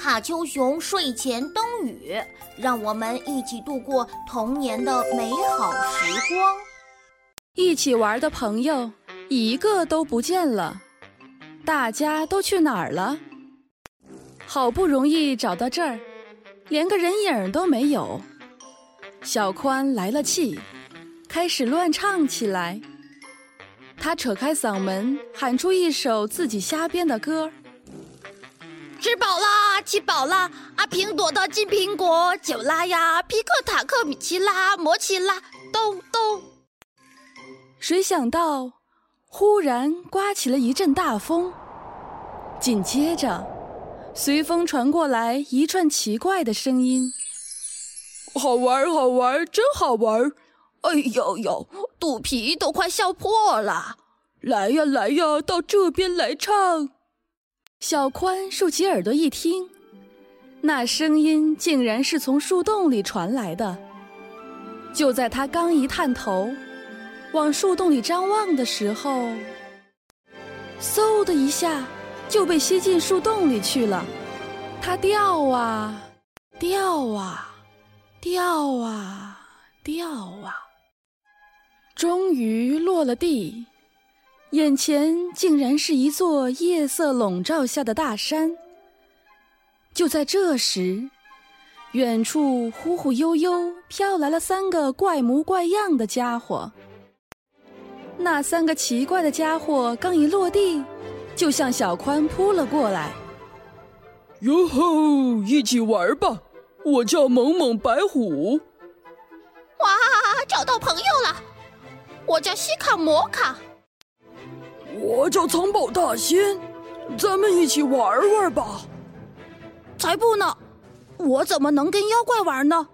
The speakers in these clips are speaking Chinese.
卡丘熊睡前灯语，让我们一起度过童年的美好时光。一起玩的朋友一个都不见了，大家都去哪儿了？好不容易找到这儿，连个人影都没有。小宽来了气，开始乱唱起来。他扯开嗓门，喊出一首自己瞎编的歌。吃饱啦，吃饱啦！阿苹果到金苹果，九拉呀！皮克塔克米奇拉，摩奇拉，咚咚。谁想到，忽然刮起了一阵大风，紧接着，随风传过来一串奇怪的声音：“好玩，好玩，真好玩！哎呦呦，肚皮都快笑破了！来呀，来呀，到这边来唱。”小宽竖起耳朵一听，那声音竟然是从树洞里传来的。就在他刚一探头，往树洞里张望的时候，嗖的一下就被吸进树洞里去了。他掉啊，掉啊，掉啊，掉啊，终于落了地。眼前竟然是一座夜色笼罩下的大山。就在这时，远处忽忽悠悠飘来了三个怪模怪样的家伙。那三个奇怪的家伙刚一落地，就向小宽扑了过来。哟吼，一起玩吧！我叫萌萌白虎。哇，找到朋友了！我叫西卡摩卡。我叫藏宝大仙，咱们一起玩玩吧。才不呢！我怎么能跟妖怪玩呢？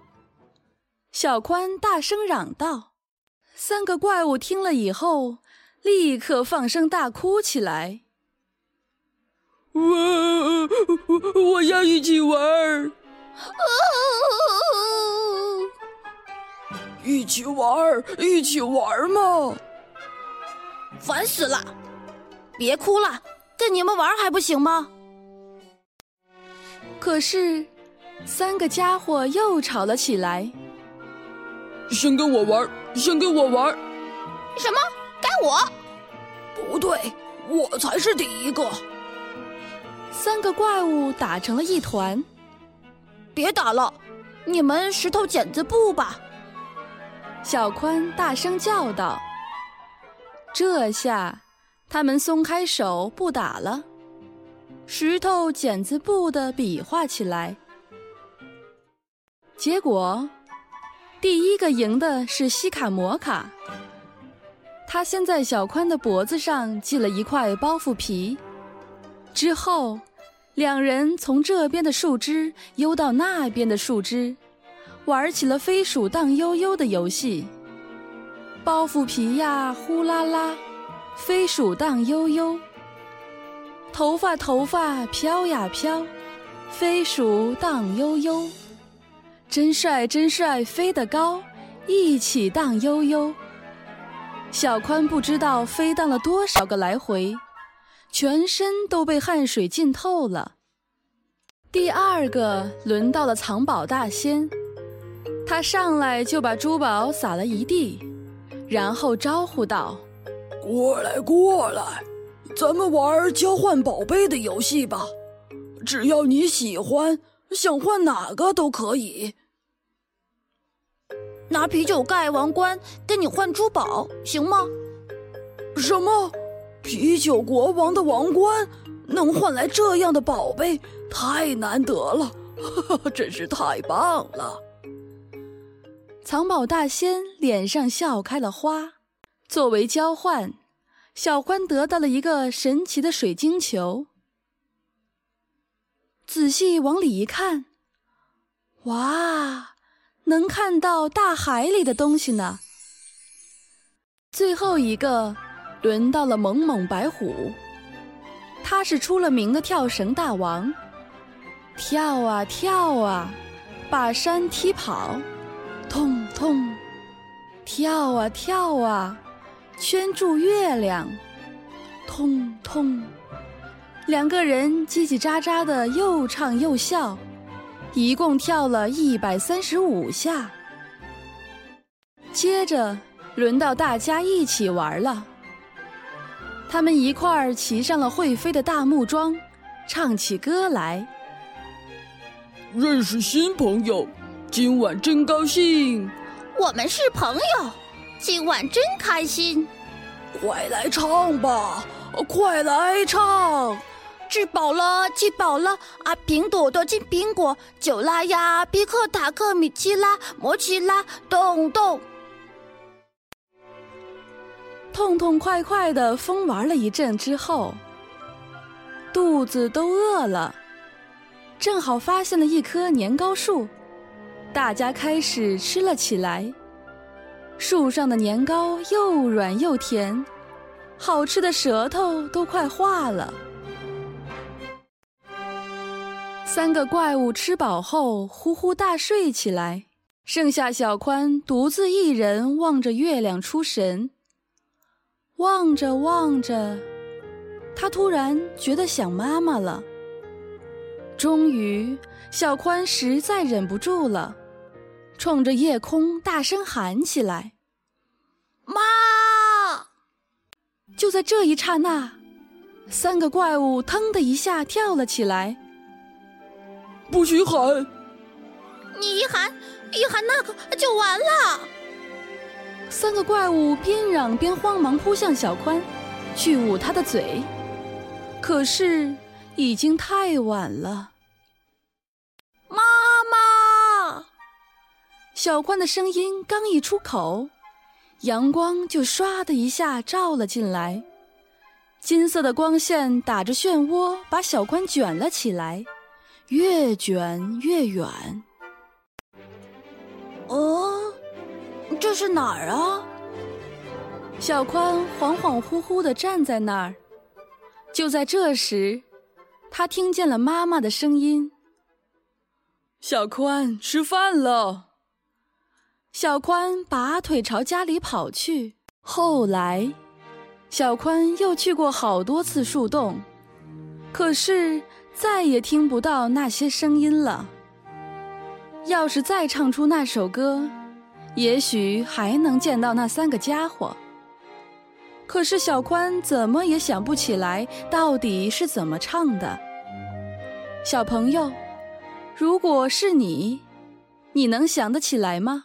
小宽大声嚷道。三个怪物听了以后，立刻放声大哭起来。我！我要一起玩！一起玩，一起玩嘛！烦死了！别哭了，跟你们玩还不行吗？可是，三个家伙又吵了起来。先跟我玩，先跟我玩。什么？该我？不对，我才是第一个。三个怪物打成了一团。别打了，你们石头剪子布吧！小宽大声叫道。这下。他们松开手，不打了，石头剪子布的比划起来。结果，第一个赢的是西卡摩卡。他先在小宽的脖子上系了一块包袱皮，之后，两人从这边的树枝悠到那边的树枝，玩起了飞鼠荡悠悠的游戏。包袱皮呀，呼啦啦。飞鼠荡悠悠，头发头发飘呀飘，飞鼠荡悠悠，真帅真帅飞得高，一起荡悠悠。小宽不知道飞荡了多少个来回，全身都被汗水浸透了。第二个轮到了藏宝大仙，他上来就把珠宝撒了一地，然后招呼道。过来，过来，咱们玩交换宝贝的游戏吧。只要你喜欢，想换哪个都可以。拿啤酒盖王冠跟你换珠宝，行吗？什么？啤酒国王的王冠能换来这样的宝贝，太难得了，真是太棒了！藏宝大仙脸上笑开了花。作为交换，小欢得到了一个神奇的水晶球。仔细往里一看，哇，能看到大海里的东西呢。最后一个轮到了猛猛白虎，他是出了名的跳绳大王，跳啊跳啊，把山踢跑，痛痛，跳啊跳啊。圈住月亮，通通，两个人叽叽喳喳的又唱又笑，一共跳了一百三十五下。接着轮到大家一起玩了，他们一块儿骑上了会飞的大木桩，唱起歌来。认识新朋友，今晚真高兴。我们是朋友，今晚真开心。快来唱吧，快来唱！吃饱了，吃饱了，啊！苹朵朵金苹果，酒拉呀，皮克塔克米奇拉，摩奇拉，咚咚。痛痛快快的疯玩了一阵之后，肚子都饿了，正好发现了一棵年糕树，大家开始吃了起来。树上的年糕又软又甜，好吃的舌头都快化了。三个怪物吃饱后呼呼大睡起来，剩下小宽独自一人望着月亮出神。望着望着，他突然觉得想妈妈了。终于，小宽实在忍不住了，冲着夜空大声喊起来：“妈！”就在这一刹那，三个怪物腾的一下跳了起来。不许喊！你一喊，一喊那个就完了。三个怪物边嚷边慌忙扑向小宽，去捂他的嘴，可是已经太晚了。小宽的声音刚一出口，阳光就唰的一下照了进来，金色的光线打着漩涡，把小宽卷了起来。越卷越远。哦，这是哪儿啊？小宽恍恍惚惚的站在那儿。就在这时，他听见了妈妈的声音：“小宽，吃饭了。”小宽拔腿朝家里跑去。后来，小宽又去过好多次树洞，可是。再也听不到那些声音了。要是再唱出那首歌，也许还能见到那三个家伙。可是小宽怎么也想不起来到底是怎么唱的。小朋友，如果是你，你能想得起来吗？